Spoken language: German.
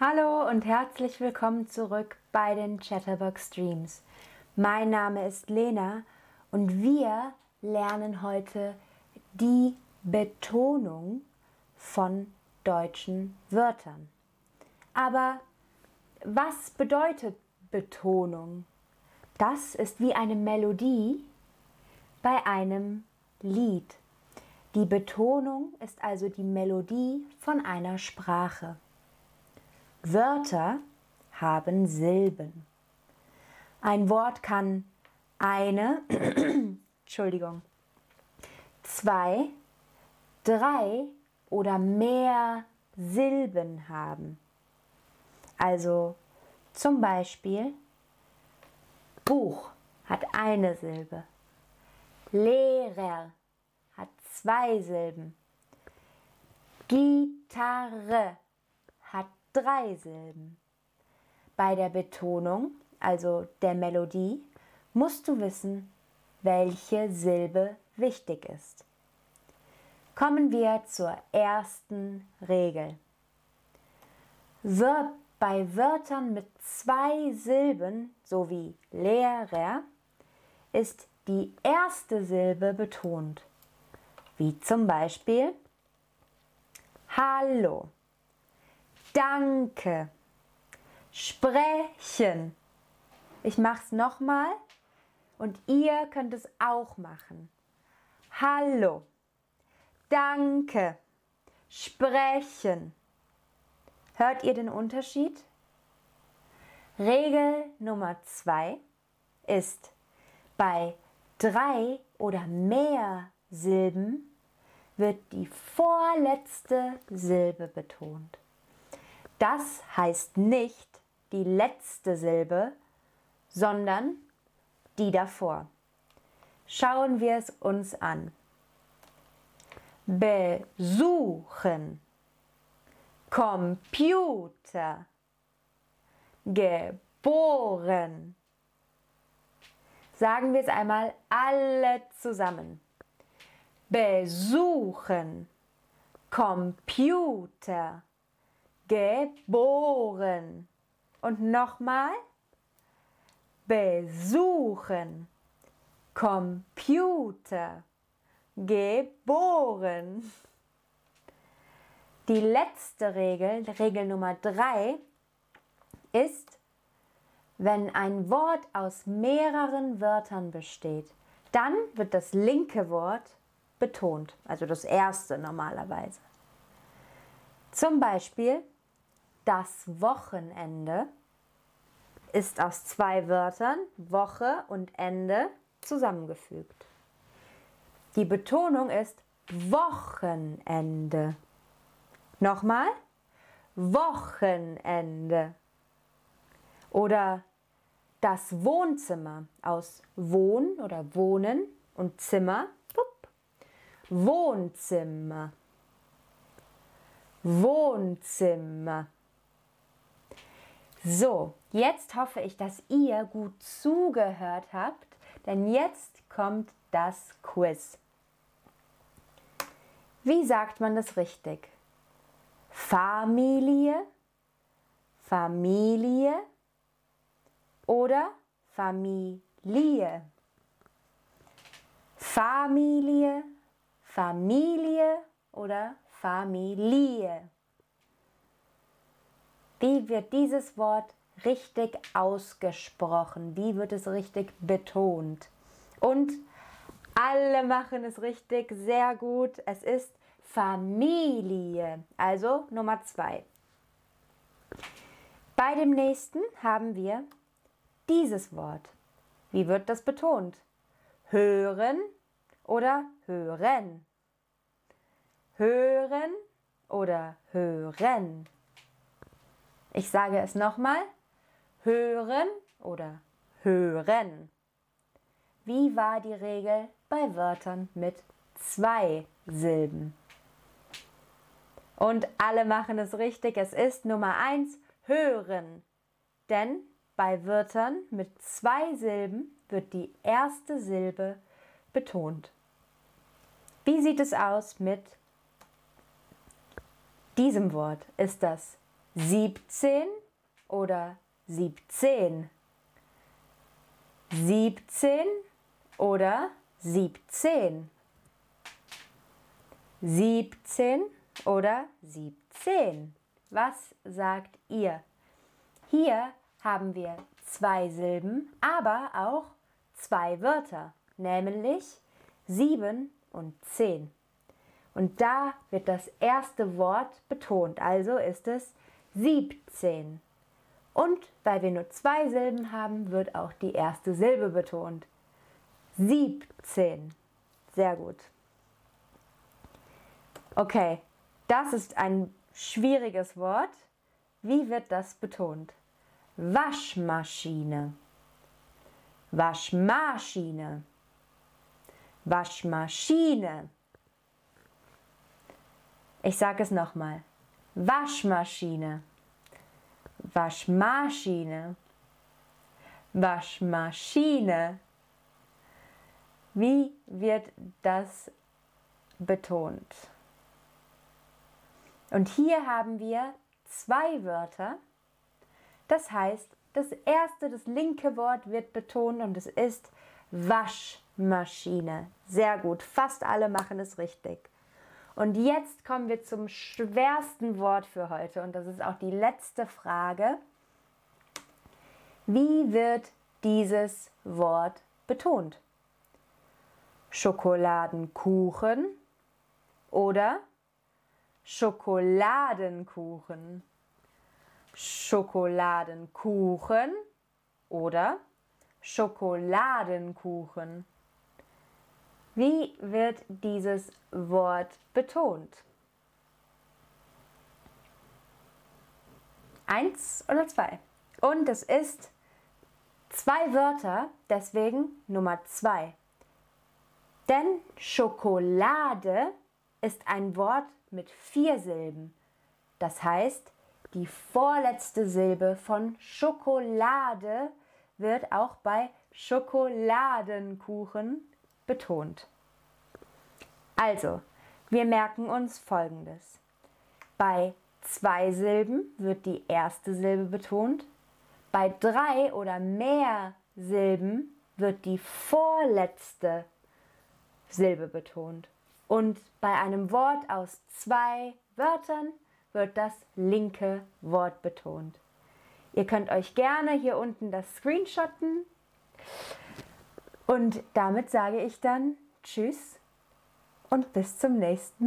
Hallo und herzlich willkommen zurück bei den Chatterbox Streams. Mein Name ist Lena und wir lernen heute die Betonung von deutschen Wörtern. Aber was bedeutet Betonung? Das ist wie eine Melodie bei einem Lied. Die Betonung ist also die Melodie von einer Sprache. Wörter haben Silben. Ein Wort kann eine, Entschuldigung, zwei, drei oder mehr Silben haben. Also zum Beispiel Buch hat eine Silbe. Lehrer hat zwei Silben. Gitarre drei Silben. Bei der Betonung, also der Melodie, musst du wissen, welche Silbe wichtig ist. Kommen wir zur ersten Regel. Verb bei Wörtern mit zwei Silben sowie Lehrer ist die erste Silbe betont, wie zum Beispiel Hallo, Danke, Sprechen. Ich mache es nochmal und ihr könnt es auch machen. Hallo, Danke, Sprechen. Hört ihr den Unterschied? Regel Nummer zwei ist bei drei oder mehr Silben wird die vorletzte Silbe betont. Das heißt nicht die letzte Silbe, sondern die davor. Schauen wir es uns an. Besuchen. Computer. Geboren. Sagen wir es einmal alle zusammen. Besuchen. Computer. Geboren. Und nochmal. Besuchen. Computer. Geboren. Die letzte Regel, Regel Nummer drei, ist, wenn ein Wort aus mehreren Wörtern besteht, dann wird das linke Wort betont, also das erste normalerweise. Zum Beispiel das Wochenende ist aus zwei Wörtern Woche und Ende zusammengefügt. Die Betonung ist Wochenende. Nochmal Wochenende. Oder das Wohnzimmer aus Wohn oder Wohnen und Zimmer. Wohnzimmer. Wohnzimmer. So, jetzt hoffe ich, dass ihr gut zugehört habt, denn jetzt kommt das Quiz. Wie sagt man das richtig? Familie, Familie oder Familie. Familie, Familie oder Familie. Wie wird dieses Wort richtig ausgesprochen? Wie wird es richtig betont? Und alle machen es richtig, sehr gut. Es ist Familie. Also Nummer zwei. Bei dem nächsten haben wir dieses Wort. Wie wird das betont? Hören oder hören? Hören oder hören? Ich sage es nochmal. Hören oder hören. Wie war die Regel bei Wörtern mit zwei Silben? Und alle machen es richtig. Es ist Nummer eins hören. Denn bei Wörtern mit zwei Silben wird die erste Silbe betont. Wie sieht es aus mit diesem Wort? Ist das 17 oder 17? 17 oder 17? 17 oder 17? Was sagt ihr? Hier haben wir zwei Silben, aber auch zwei Wörter, nämlich 7 und 10. Und da wird das erste Wort betont, also ist es 17. Und weil wir nur zwei Silben haben, wird auch die erste Silbe betont. 17. Sehr gut. Okay, das ist ein schwieriges Wort. Wie wird das betont? Waschmaschine. Waschmaschine. Waschmaschine. Ich sage es nochmal. Waschmaschine. Waschmaschine. Waschmaschine. Wie wird das betont? Und hier haben wir zwei Wörter. Das heißt, das erste, das linke Wort wird betont und es ist Waschmaschine. Sehr gut, fast alle machen es richtig. Und jetzt kommen wir zum schwersten Wort für heute und das ist auch die letzte Frage. Wie wird dieses Wort betont? Schokoladenkuchen oder Schokoladenkuchen? Schokoladenkuchen oder Schokoladenkuchen? Wie wird dieses Wort betont? Eins oder zwei? Und es ist zwei Wörter, deswegen Nummer zwei. Denn Schokolade ist ein Wort mit vier Silben. Das heißt, die vorletzte Silbe von Schokolade wird auch bei Schokoladenkuchen betont. Also, wir merken uns Folgendes. Bei zwei Silben wird die erste Silbe betont. Bei drei oder mehr Silben wird die vorletzte Silbe betont. Und bei einem Wort aus zwei Wörtern wird das linke Wort betont. Ihr könnt euch gerne hier unten das screenshotten. Und damit sage ich dann Tschüss und bis zum nächsten